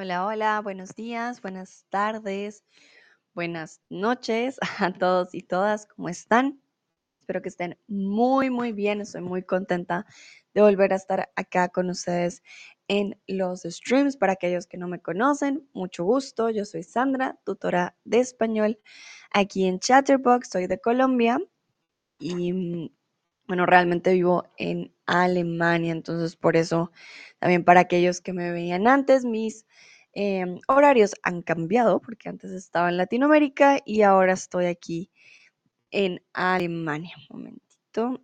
Hola, hola, buenos días, buenas tardes, buenas noches a todos y todas, ¿cómo están? Espero que estén muy, muy bien. Estoy muy contenta de volver a estar acá con ustedes en los streams. Para aquellos que no me conocen, mucho gusto. Yo soy Sandra, tutora de español aquí en Chatterbox. Soy de Colombia y mm, bueno, realmente vivo en Alemania, entonces por eso también para aquellos que me veían antes, mis em, horarios han cambiado porque antes estaba en Latinoamérica y ahora estoy aquí en Alemania. Un momentito.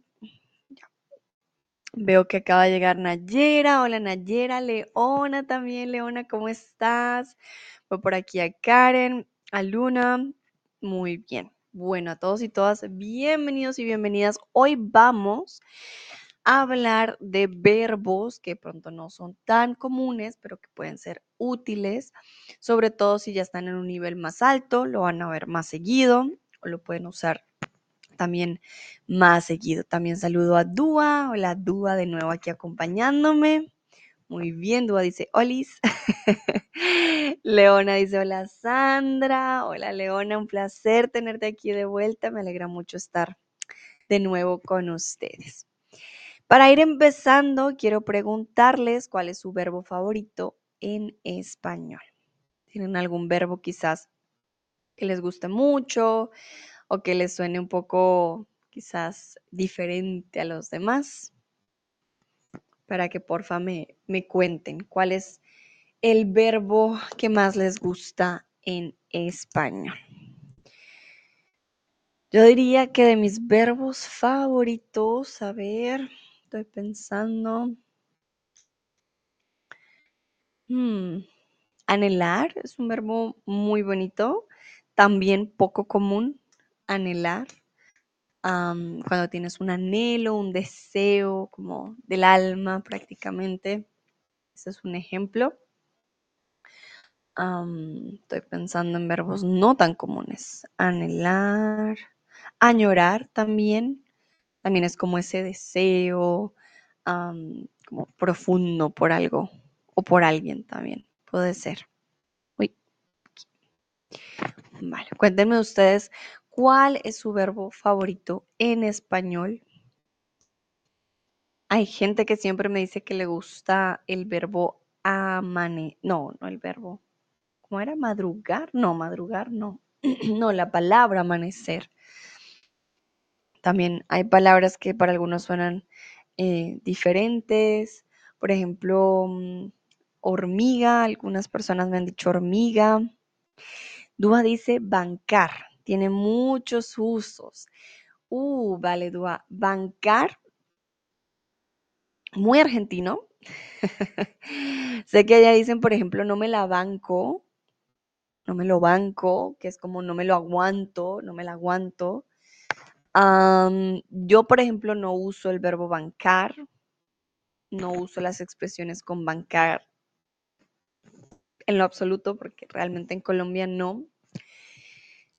Veo que acaba de llegar Nayera. Hola Nayera, Leona también. Leona, ¿cómo estás? Voy por aquí a Karen, a Luna. Muy bien. Bueno, a todos y todas, bienvenidos y bienvenidas. Hoy vamos hablar de verbos que pronto no son tan comunes, pero que pueden ser útiles, sobre todo si ya están en un nivel más alto, lo van a ver más seguido o lo pueden usar también más seguido. También saludo a Dúa. Hola Dúa de nuevo aquí acompañándome. Muy bien, Dúa dice, Olis. Leona dice, hola Sandra. Hola Leona, un placer tenerte aquí de vuelta. Me alegra mucho estar de nuevo con ustedes. Para ir empezando, quiero preguntarles cuál es su verbo favorito en español. ¿Tienen algún verbo quizás que les guste mucho o que les suene un poco quizás diferente a los demás? Para que porfa me, me cuenten cuál es el verbo que más les gusta en español. Yo diría que de mis verbos favoritos, a ver, estoy pensando. Hmm, anhelar es un verbo muy bonito, también poco común, anhelar. cuando tienes un anhelo, un deseo como del alma prácticamente. Ese es un ejemplo estoy pensando en verbos no tan comunes. Anhelar, añorar también. También es como ese deseo como profundo por algo o por alguien también. Puede ser. Uy. Vale, cuéntenme ustedes cuál es su verbo favorito en español. Hay gente que siempre me dice que le gusta el verbo amane. No, no el verbo ¿cómo era? Madrugar, no, madrugar, no. no, la palabra amanecer. También hay palabras que para algunos suenan eh, diferentes. Por ejemplo, mm, hormiga, algunas personas me han dicho hormiga. Dúa dice bancar, tiene muchos usos. Uh, vale, Dúa, bancar, muy argentino. sé que allá dicen, por ejemplo, no me la banco, no me lo banco, que es como no me lo aguanto, no me la aguanto. Yo, por ejemplo, no uso el verbo bancar, no uso las expresiones con bancar en lo absoluto, porque realmente en Colombia no,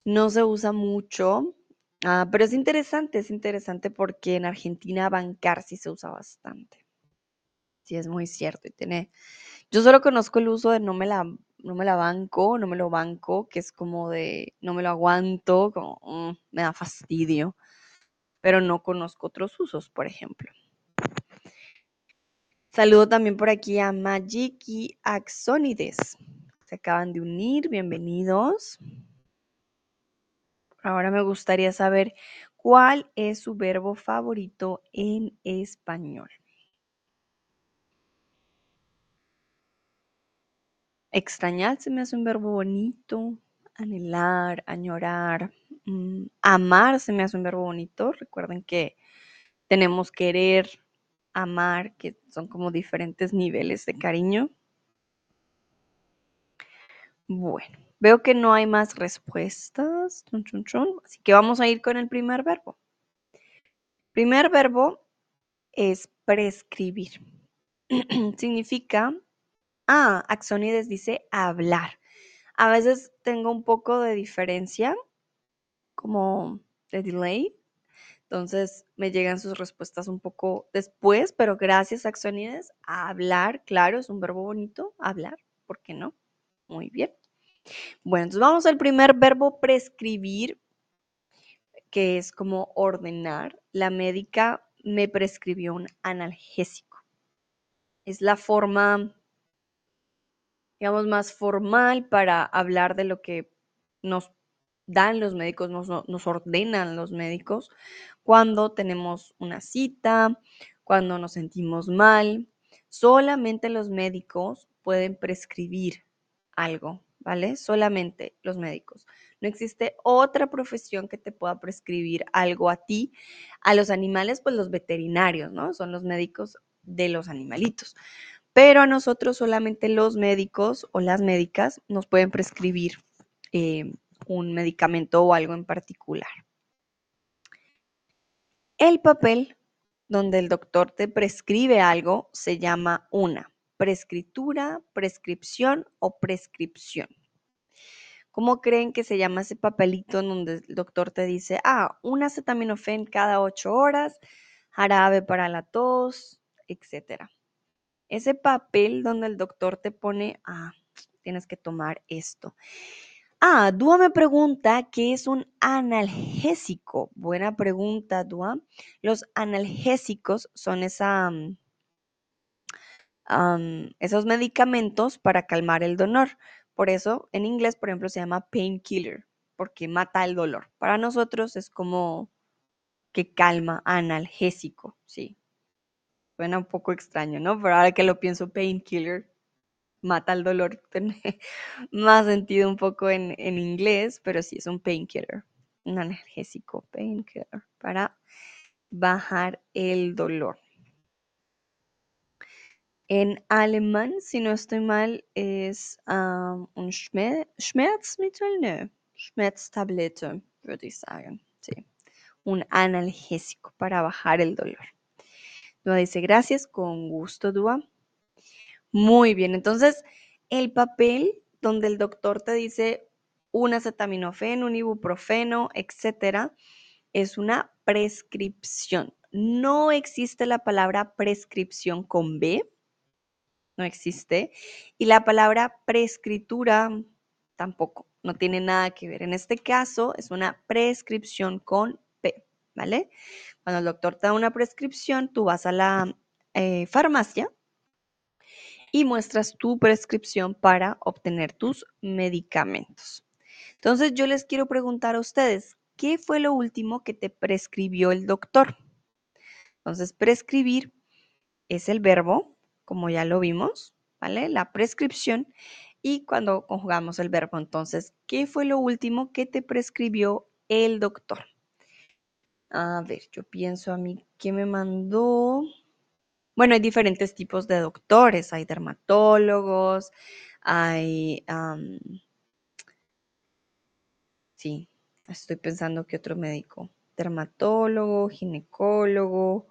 no se usa mucho. Ah, pero es interesante, es interesante porque en Argentina bancar sí se usa bastante. Sí, es muy cierto. Y tiene, yo solo conozco el uso de no me la no me la banco, no me lo banco, que es como de no me lo aguanto, mm, me da fastidio, pero no conozco otros usos, por ejemplo. Saludo también por aquí a Magic y Axonides. Se acaban de unir, bienvenidos. Ahora me gustaría saber cuál es su verbo favorito en español. Extrañar se me hace un verbo bonito. Anhelar, añorar. Mm, amar se me hace un verbo bonito. Recuerden que tenemos querer, amar, que son como diferentes niveles de cariño. Bueno, veo que no hay más respuestas. Así que vamos a ir con el primer verbo. Primer verbo es prescribir. Significa Ah, Axonides dice hablar. A veces tengo un poco de diferencia, como de delay. Entonces me llegan sus respuestas un poco después, pero gracias Axonides a hablar, claro, es un verbo bonito, hablar, ¿por qué no? Muy bien. Bueno, entonces vamos al primer verbo prescribir, que es como ordenar. La médica me prescribió un analgésico. Es la forma, digamos, más formal para hablar de lo que nos dan los médicos, nos, ordenan los médicos cuando tenemos una cita, cuando nos sentimos mal. Solamente los médicos pueden prescribir algo, ¿vale? Solamente los médicos. No existe otra profesión que te pueda prescribir algo a ti. A los animales, pues los veterinarios, ¿no? Son los médicos de los animalitos. Pero a nosotros solamente los médicos o las médicas nos pueden prescribir eh, un medicamento o algo en particular. El papel donde el doctor te prescribe algo se llama una prescritura, prescripción o prescripción. ¿Cómo creen que se llama ese papelito en donde el doctor te dice, ah, un acetaminofén cada ocho horas, jarabe para la tos, etcétera? Ese papel donde el doctor te pone, ah, tienes que tomar esto. Ah, Dua me pregunta qué es un analgésico. Buena pregunta, Dua. Los analgésicos son esa, mm, esos medicamentos para calmar el dolor. Por eso, en inglés, por ejemplo, se llama painkiller, porque mata el dolor. Para nosotros es como que calma, analgésico, sí. Suena un poco extraño, ¿no? Pero ahora que lo pienso, painkiller mata el dolor, tiene más sentido un poco en, en inglés, pero sí es un painkiller, un analgésico, painkiller, para bajar el dolor. En alemán, si no estoy mal, es um, un Schmerzmittel, no, Schmerztablette, würde ich sagen, sí. Un analgésico para bajar el dolor. Dua dice, gracias, con gusto, Dua. Muy bien, entonces el papel donde el doctor te dice un acetaminofén, un ibuprofeno, etcétera, es una prescripción. No existe la palabra prescripción con B, no existe. Y la palabra prescritura tampoco, no tiene nada que ver. En este caso es una prescripción con ¿vale? Cuando el doctor te da una prescripción, tú vas a la eh, farmacia y muestras tu prescripción para obtener tus medicamentos. Entonces yo les quiero preguntar a ustedes, ¿qué fue lo último que te prescribió el doctor? Entonces, prescribir es el verbo como ya lo vimos, ¿vale? La prescripción y cuando conjugamos el verbo. Entonces, ¿qué fue lo último que te prescribió el doctor? A ver, yo pienso a mí, ¿qué me mandó? Bueno, hay diferentes tipos de doctores, hay dermatólogos, hay... sí, estoy pensando que otro médico, dermatólogo, ginecólogo,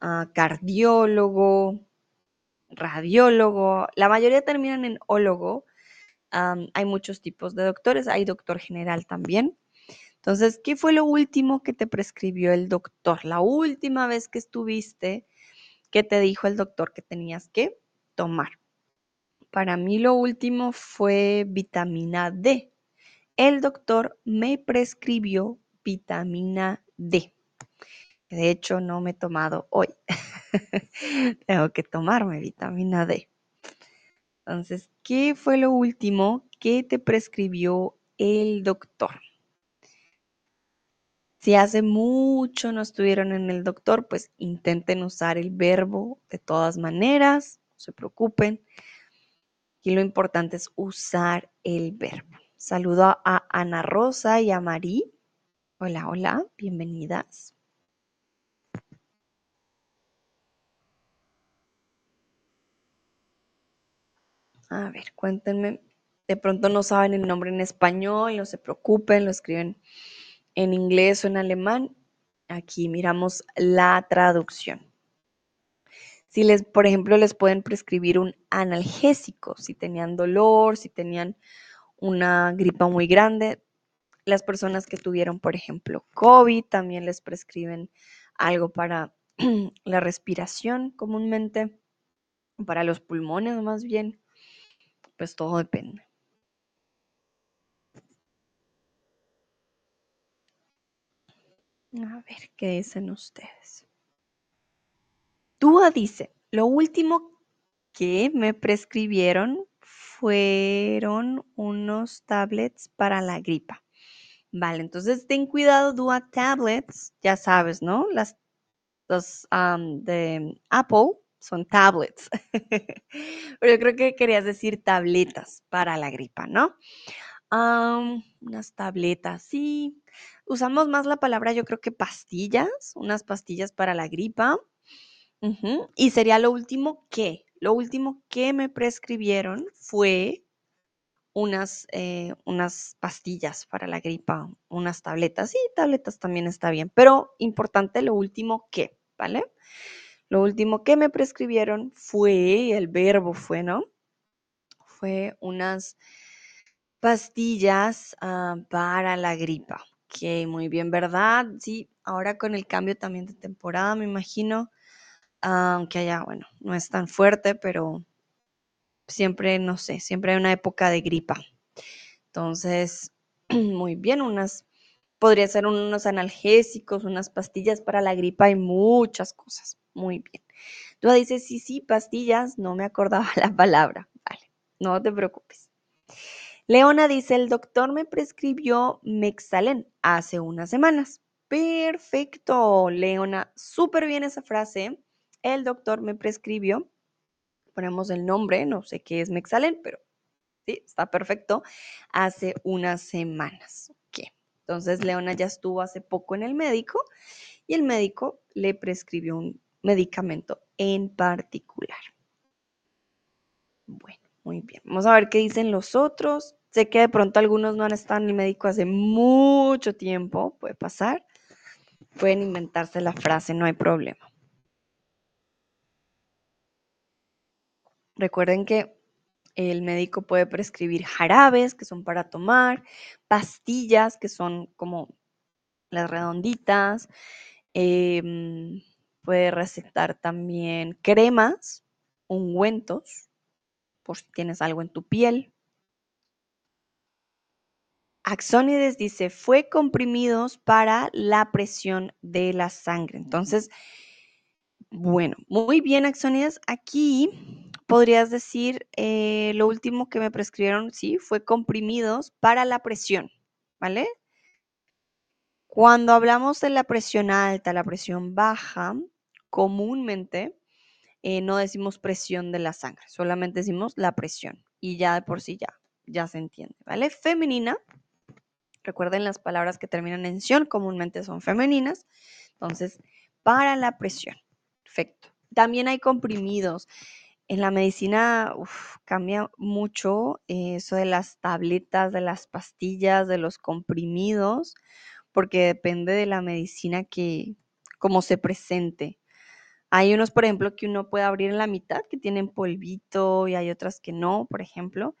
ah, cardiólogo, radiólogo, la mayoría terminan en ólogo. hay muchos tipos de doctores, hay doctor general también. Entonces, ¿qué fue lo último que te prescribió el doctor? La última vez que estuviste, ¿qué te dijo el doctor que tenías que tomar? Para mí lo último fue vitamina D. El doctor me prescribió vitamina D. De hecho, no me he tomado hoy. Tengo que tomarme vitamina D. Entonces, ¿qué fue lo último que te prescribió el doctor? Si hace mucho no estuvieron en el doctor, pues intenten usar el verbo de todas maneras, no se preocupen. Y lo importante es usar el verbo. Saludo a Ana Rosa y a Marí. Hola, hola, bienvenidas. A ver, cuéntenme. De pronto no saben el nombre en español, no se preocupen, lo escriben en inglés o en alemán. Aquí miramos la traducción. Si les, por ejemplo, les pueden prescribir un analgésico, si tenían dolor, si tenían una gripa muy grande. Las personas que tuvieron, por ejemplo, COVID, también les prescriben algo para la respiración comúnmente, para los pulmones más bien pues todo depende. A ver, ¿qué dicen ustedes? Dúa dice, lo último que me prescribieron fueron unos tablets para la gripa. Vale, entonces ten cuidado, Dúa tablets, ya sabes, ¿no? Las los de Apple son tablets. Pero yo creo que querías decir tabletas para la gripa, ¿no? Unas tabletas, sí. Usamos más la palabra, yo creo que pastillas, unas pastillas para la gripa. Y sería lo último que, lo último que me prescribieron fue unas, eh, unas pastillas para la gripa, unas tabletas. Sí, tabletas también está bien, pero importante lo último que, ¿vale? Lo último que me prescribieron fue, el verbo fue, ¿no? Fue unas pastillas ah, para la gripa. Ok, muy bien, ¿verdad? Sí, ahora con el cambio también de temporada, me imagino, aunque allá, bueno, no es tan fuerte, pero siempre, no sé, siempre hay una época de gripa. Entonces, muy bien, unas, podría ser unos analgésicos, unas pastillas para la gripa y muchas cosas. Muy bien. Tú dices, sí, sí, pastillas, no me acordaba la palabra. Vale, no te preocupes. Leona dice, el doctor me prescribió Mexalen hace unas semanas. Perfecto, Leona, súper bien esa frase. El doctor me prescribió ponemos el nombre, no sé qué es Mexalen, pero sí, está perfecto, hace unas semanas. ¿Qué? Entonces, Leona ya estuvo hace poco en el médico y el médico le prescribió un medicamento en particular. Bueno, muy bien. Vamos a ver qué dicen los otros. Sé que de pronto algunos no han estado en el médico hace mucho tiempo, puede pasar. Pueden inventarse la frase, no hay problema. Recuerden que el médico puede prescribir jarabes, que son para tomar, pastillas, que son como las redonditas. Em, puede recetar también cremas, ungüentos, por si tienes algo en tu piel. Axónides dice, fue comprimidos para la presión de la sangre. Entonces, bueno, muy bien, Axónides. Aquí podrías decir, eh, lo último que me prescribieron, sí, fue comprimidos para la presión, ¿vale? Cuando hablamos de la presión alta, la presión baja, comúnmente eh, no decimos presión de la sangre, solamente decimos la presión y ya de por sí ya, ya se entiende, ¿vale? Femenina, recuerden las palabras que terminan en ción, comúnmente son femeninas, entonces, para la presión, perfecto. También hay comprimidos en la medicina cambia mucho eh, eso de las tabletas, de las pastillas, de los comprimidos, porque depende de la medicina que, como se presente. Hay unos, por ejemplo, que uno puede abrir en la mitad, que tienen polvito, y hay otras que no, por ejemplo.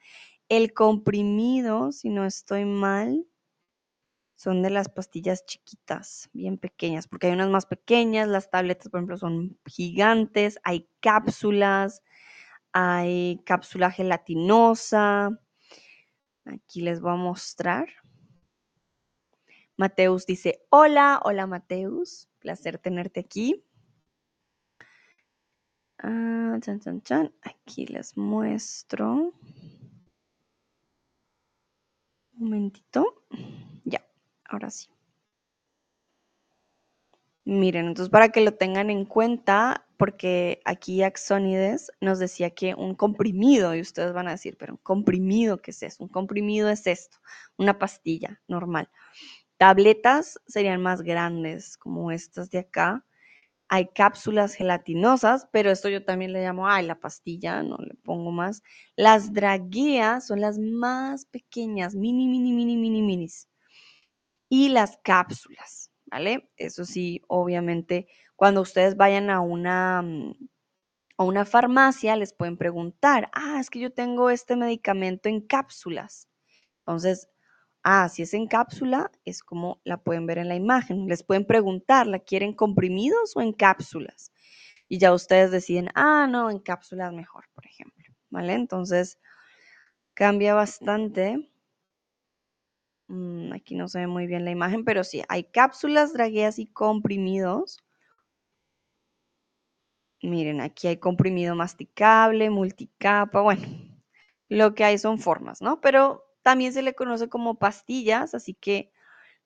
El comprimido, si no estoy mal, son de las pastillas chiquitas, bien pequeñas, porque hay unas más pequeñas, las tabletas, por ejemplo, son gigantes, hay cápsulas, hay cápsula gelatinosa. Aquí les voy a mostrar. Mateus dice, hola, hola Mateus, placer tenerte aquí. Ah, chan, chan, chan. Aquí les muestro. Un momentito. Ahora sí. Miren, entonces para que lo tengan en cuenta, porque aquí Axonides nos decía que un comprimido, y ustedes van a decir, pero un comprimido, ¿qué es eso? Un comprimido es esto, una pastilla normal. Tabletas serían más grandes, como estas de acá. Hay cápsulas gelatinosas, pero esto yo también le llamo, ay, la pastilla, no le pongo más. Las dragueas son las más pequeñas, mini, mini, mini, mini, minis. Y las cápsulas ¿vale? Eso sí, obviamente, cuando ustedes vayan a una, mm, a una farmacia, les pueden preguntar, ah, es que yo tengo este medicamento en cápsulas. Entonces, ah, si es en cápsula, es como la pueden ver en la imagen. Les pueden preguntar, ¿la quieren comprimidos o en cápsulas? Y ya ustedes deciden, ah, no, en cápsulas mejor, por ejemplo, ¿vale? Entonces, cambia bastante mm, aquí no se ve muy bien la imagen, pero sí, hay cápsulas, dragueas y comprimidos. Miren, aquí hay comprimido masticable, multicapa, bueno, lo que hay son formas, ¿no? Pero también se le conoce como pastillas, así que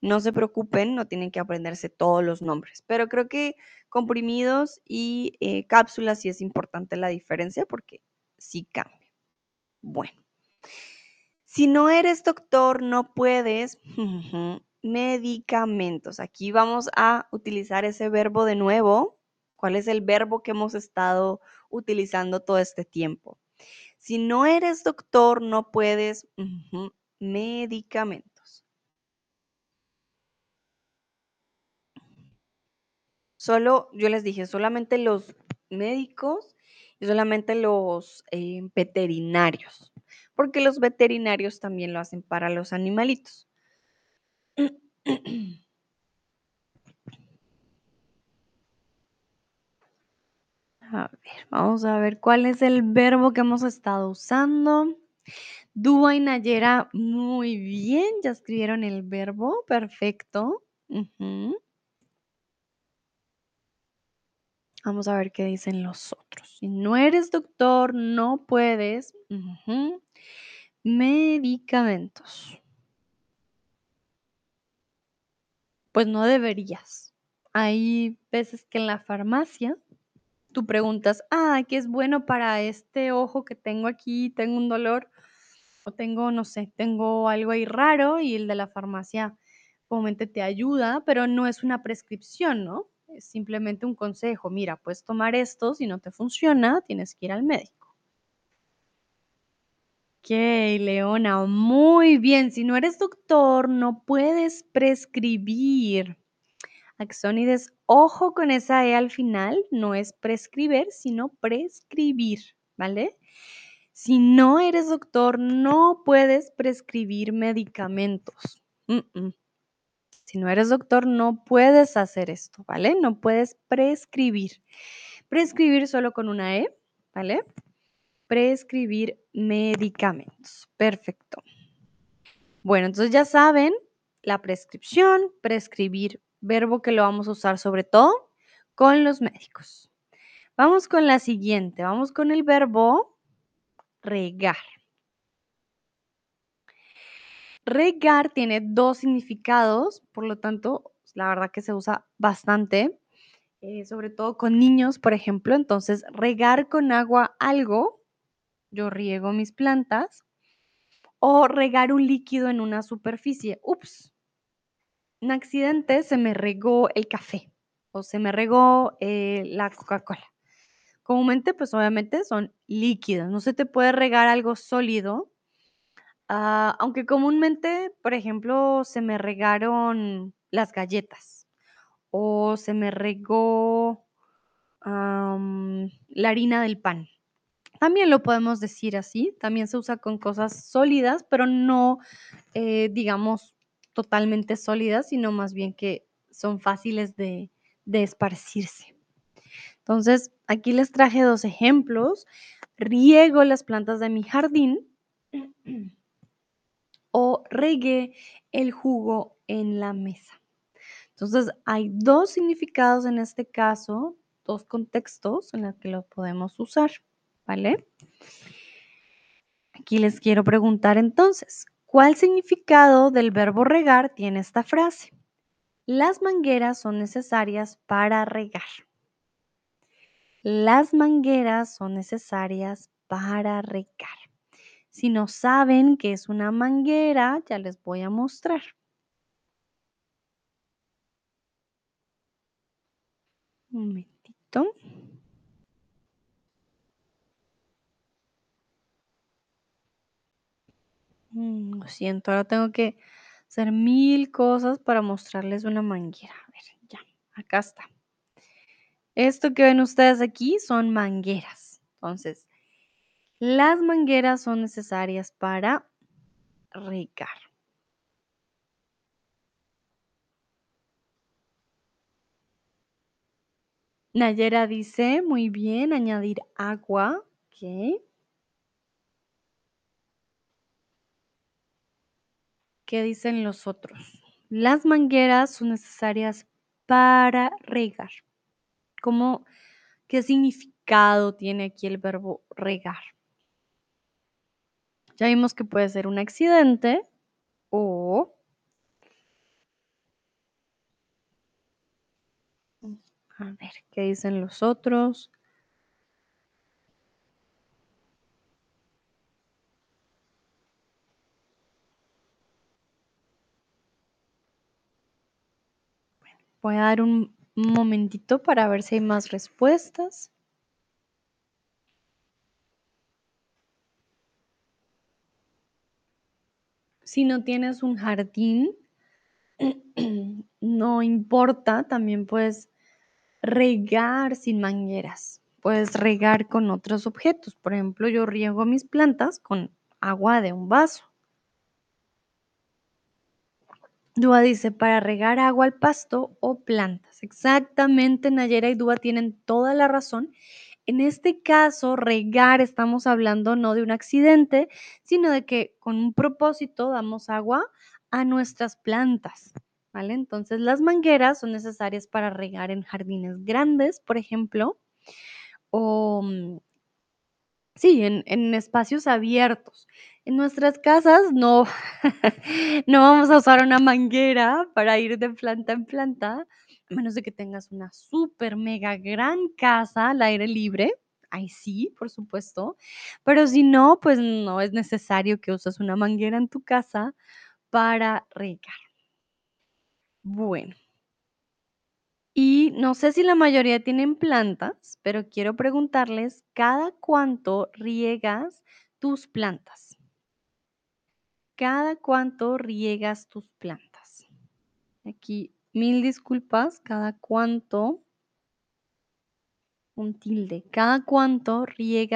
no se preocupen, no tienen que aprenderse todos los nombres, pero creo que comprimidos y eh, cápsulas sí es importante la diferencia porque sí cambia. Bueno, si no eres doctor, no puedes medicamentos. Aquí vamos a utilizar ese verbo de nuevo. ¿Cuál es el verbo que hemos estado utilizando todo este tiempo? Si no eres doctor, no puedes medicamentos. Solo, yo les dije, solamente los médicos solamente los eh, veterinarios, porque los veterinarios también lo hacen para los animalitos. A ver, vamos a ver cuál es el verbo que hemos estado usando. Dúa y Nayera, muy bien, ya escribieron el verbo, perfecto. Vamos a ver qué dicen los otros. Si no eres doctor, no puedes. Medicamentos. Pues no deberías. Hay veces que en la farmacia tú preguntas, ah, ¿qué es bueno para este ojo que tengo aquí? Tengo un dolor o tengo, no sé, tengo algo ahí raro y el de la farmacia obviamente te ayuda, pero no es una prescripción, ¿no? Es simplemente un consejo. Mira, puedes tomar esto, si no te funciona, tienes que ir al médico. Ok, Leona, muy bien. Si no eres doctor, no puedes prescribir. Axónides, ojo con esa E al final, no es prescribir, sino prescribir, ¿vale? Si no eres doctor, no puedes prescribir medicamentos. Si no eres doctor, no puedes hacer esto, ¿vale? No puedes prescribir. Prescribir solo con una E, ¿vale? Prescribir medicamentos. Perfecto. Bueno, entonces ya saben, la prescripción, prescribir, verbo que lo vamos a usar sobre todo con los médicos. Vamos con la siguiente, vamos con el verbo regar. Regar tiene dos significados, por lo tanto, la verdad que se usa bastante, eh, sobre todo con niños, por ejemplo. Entonces, regar con agua algo, yo riego mis plantas, o regar un líquido en una superficie. Ups, un accidente se me regó el café o se me regó eh, la Coca-Cola. Comúnmente, pues obviamente son líquidos. No se te puede regar algo sólido Ah, aunque comúnmente, por ejemplo, se me regaron las galletas o se me regó la harina del pan. También lo podemos decir así, también se usa con cosas sólidas, pero no, eh, digamos, totalmente sólidas, sino más bien que son fáciles de, de esparcirse. Entonces, aquí les traje dos ejemplos. Riego las plantas de mi jardín o regué el jugo en la mesa. Entonces, hay dos significados en este caso, dos contextos en los que lo podemos usar, ¿vale? Aquí les quiero preguntar entonces, ¿cuál significado del verbo regar tiene esta frase? Las mangueras son necesarias para regar. Las mangueras son necesarias para regar. Si no saben qué es una manguera, ya les voy a mostrar. Un momentito. Mm, lo siento, ahora tengo que hacer mil cosas para mostrarles una manguera. A ver, ya, acá está. Esto que ven ustedes aquí son mangueras. Entonces, las mangueras son necesarias para regar. Nayera dice, muy bien, añadir agua. Ok. ¿qué dicen los otros? Las mangueras son necesarias para regar. ¿Cómo, ¿Qué significado tiene aquí el verbo regar? Ya vimos que puede ser un accidente o a ver, ¿qué dicen los otros? Voy a dar un momentito para ver si hay más respuestas. Si no tienes un jardín, no importa, también puedes regar sin mangueras. Puedes regar con otros objetos. Por ejemplo, yo riego mis plantas con agua de un vaso. Dúa dice, para regar agua al pasto o plantas. Exactamente, Nayera y Dúa tienen toda la razón. En este caso, regar, estamos hablando no de un accidente, sino de que con un propósito damos agua a nuestras plantas. ¿Vale? Entonces, las mangueras son necesarias para regar en jardines grandes, por ejemplo, o mm, sí, en, espacios abiertos. En nuestras casas no, no vamos a usar una manguera para ir de planta en planta, a menos de que tengas una súper mega gran casa al aire libre. Ahí sí, por supuesto. Pero si no, pues no es necesario que uses una manguera en tu casa para regar. Bueno. Y no sé si la mayoría tienen plantas, pero quiero preguntarles, ¿cada cuánto riegas tus plantas? ¿Cada cuánto riegas tus plantas? Aquí, mil disculpas, ¿cada cuánto? Un tilde. ¿Cada cuánto riegas